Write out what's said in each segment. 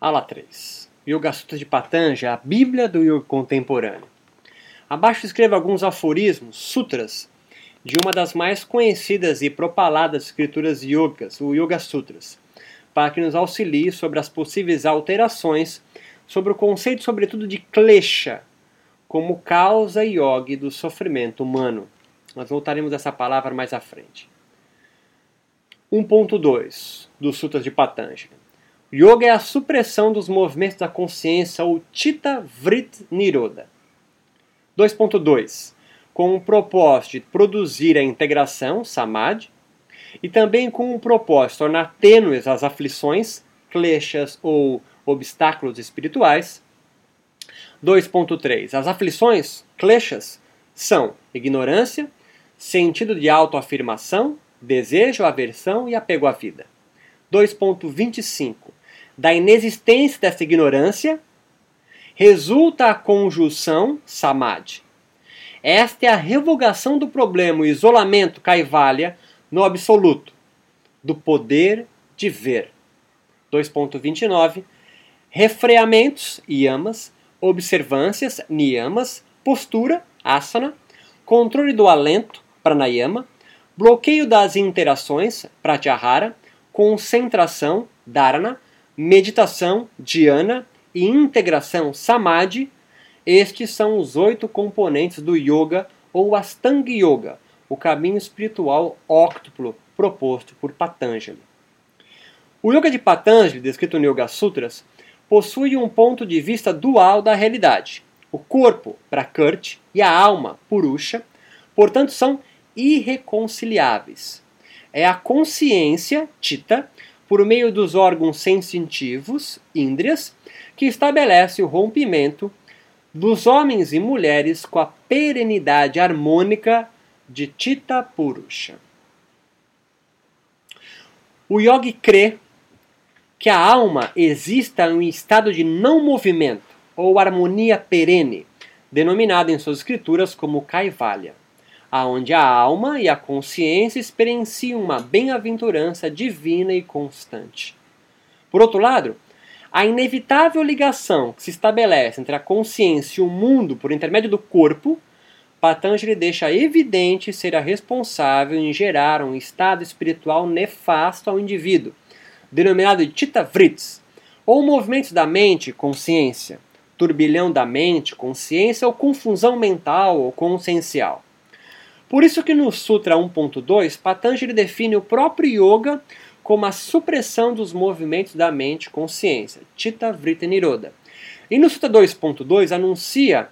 Ala 3. Yoga Sutra de Patanjali, a Bíblia do Yoga contemporâneo. Abaixo escreva alguns aforismos, sutras, de uma das mais conhecidas e propaladas escrituras yogas, o Yoga Sutras, para que nos auxilie sobre as possíveis alterações sobre o conceito, sobretudo, de klesha, como causa yogi do sofrimento humano. Nós voltaremos a essa palavra mais à frente. 1.2 do Sutras de Patanjali. Yoga é a supressão dos movimentos da consciência, ou Chitta Vrit Niroda. 2.2 Com o propósito de produzir a integração, Samadhi, e também com o propósito de tornar tênues as aflições, kleshas ou obstáculos espirituais. 2.3 As aflições, kleshas, são ignorância, sentido de autoafirmação, desejo, aversão e apego à vida. 2.25 da inexistência dessa ignorância, resulta a conjunção samadhi. Esta é a revogação do problema, o isolamento kaivalya no absoluto, do poder de ver. 2.29 Refreamentos, yamas, observâncias, niyamas, postura, asana, controle do alento, pranayama, bloqueio das interações, pratyahara, concentração, dharana, meditação, dhyana e integração, samadhi, estes são os oito componentes do yoga ou Astanga Yoga, o caminho espiritual óctuplo proposto por Patanjali. O yoga de Patanjali, descrito no Yoga Sutras, possui um ponto de vista dual da realidade. O corpo, Prakrti, e a alma, Purusha, portanto, são irreconciliáveis. É a consciência, Chitta, por meio dos órgãos sensitivos, índrias, que estabelece o rompimento dos homens e mulheres com a perenidade harmônica de Chitta Purusha. O yogi crê que a alma exista em um estado de não movimento ou harmonia perene, denominado em suas escrituras como Kaivalya aonde a alma e a consciência experienciam uma bem-aventurança divina e constante. Por outro lado, a inevitável ligação que se estabelece entre a consciência e o mundo por intermédio do corpo, Patanjali deixa evidente ser a responsável em gerar um estado espiritual nefasto ao indivíduo, denominado de Vrits, ou movimentos da mente, consciência, turbilhão da mente, consciência ou confusão mental ou consciencial. Por isso que no Sutra 1.2, Patanjali define o próprio yoga como a supressão dos movimentos da mente consciência, Chitta Vritti Niroda. E no Sutra 2.2 anuncia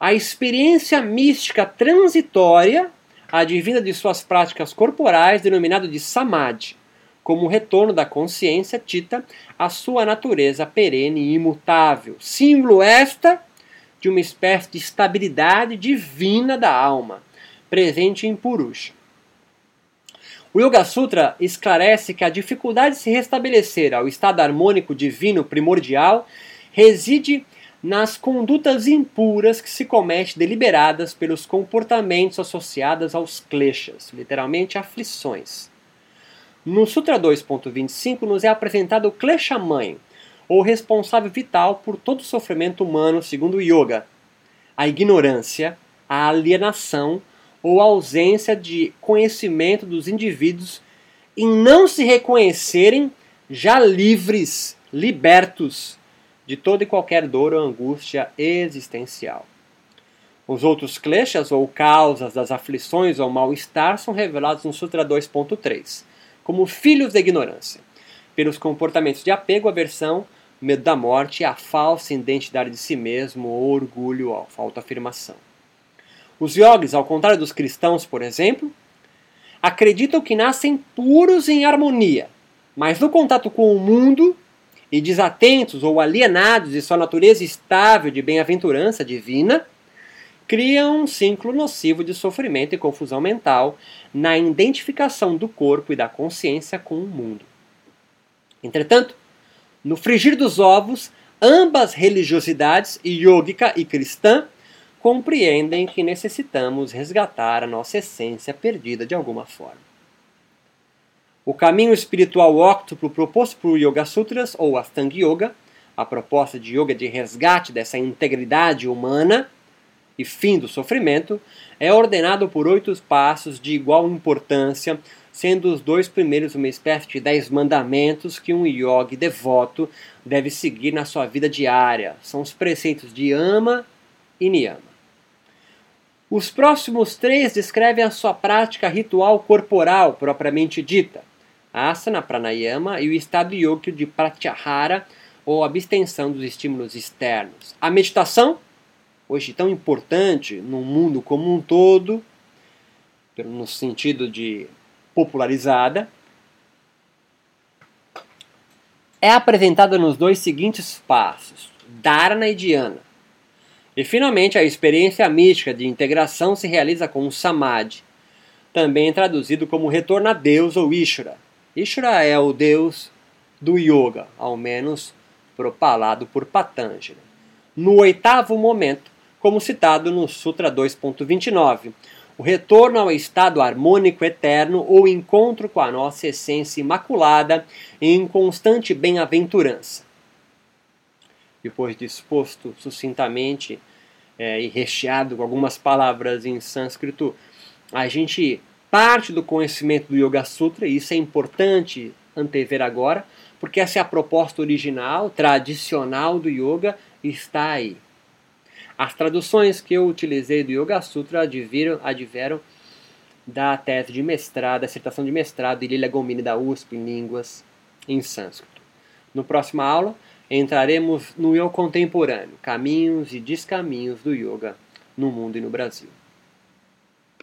a experiência mística transitória advinda de suas práticas corporais, denominado de Samadhi, como o retorno da consciência Chitta à sua natureza perene e imutável, símbolo esta de uma espécie de estabilidade divina da alma, presente em Purusha. O Yoga Sutra esclarece que a dificuldade de se restabelecer ao estado harmônico divino primordial reside nas condutas impuras que se comete deliberadas pelos comportamentos associados aos kleshas, literalmente aflições. No Sutra 2.25 nos é apresentado o klesha mãe, ou responsável vital por todo o sofrimento humano, segundo o yoga. A ignorância, a alienação ou a ausência de conhecimento dos indivíduos em não se reconhecerem já livres, libertos de toda e qualquer dor ou angústia existencial. Os outros kleshas ou causas das aflições ou mal-estar são revelados no Sutra 2.3, como filhos da ignorância, pelos comportamentos de apego, aversão, medo da morte, a falsa identidade de si mesmo, o orgulho, a falta afirmação. Os yogis, ao contrário dos cristãos, por exemplo, acreditam que nascem puros em harmonia, mas no contato com o mundo e desatentos ou alienados de sua natureza estável de bem-aventurança divina, criam um ciclo nocivo de sofrimento e confusão mental na identificação do corpo e da consciência com o mundo. Entretanto, no frigir dos ovos, ambas religiosidades, yógica e cristã, compreendem que necessitamos resgatar a nossa essência perdida de alguma forma. O caminho espiritual óctuplo proposto por Yoga Sutras, ou Astanga Yoga, a proposta de yoga de resgate dessa integridade humana e fim do sofrimento, é ordenado por oito passos de igual importância, sendo os dois primeiros uma espécie de dez mandamentos que um yogi devoto deve seguir na sua vida diária. São os preceitos de ama e niyama. Os próximos três descrevem a sua prática ritual corporal propriamente dita, asana, pranayama e o estado yoga de pratyahara, ou abstenção dos estímulos externos. A meditação, hoje tão importante no mundo como um todo, no sentido de popularizada, é apresentada nos dois seguintes passos, Dharana e Dhyana. E finalmente a experiência mística de integração se realiza com o Samadhi, também traduzido como retorno a Deus ou Ishvara. Ishvara é o Deus do yoga, ao menos propalado por Patanjali. No oitavo momento, como citado no Sutra 2.29, o retorno ao estado harmônico eterno ou encontro com a nossa essência imaculada em constante bem-aventurança. Depois de exposto sucintamente é, e recheado com algumas palavras em sânscrito, a gente parte do conhecimento do Yoga Sutra, e isso é importante antever agora, porque essa é a proposta original, tradicional do yoga, está aí. As traduções que eu utilizei do Yoga Sutra adviram, da tese de mestrado, da dissertação de mestrado de Lilia Gomini da USP em línguas em sânscrito. No próxima aula, entraremos no eu contemporâneo, caminhos e descaminhos do yoga no mundo e no Brasil.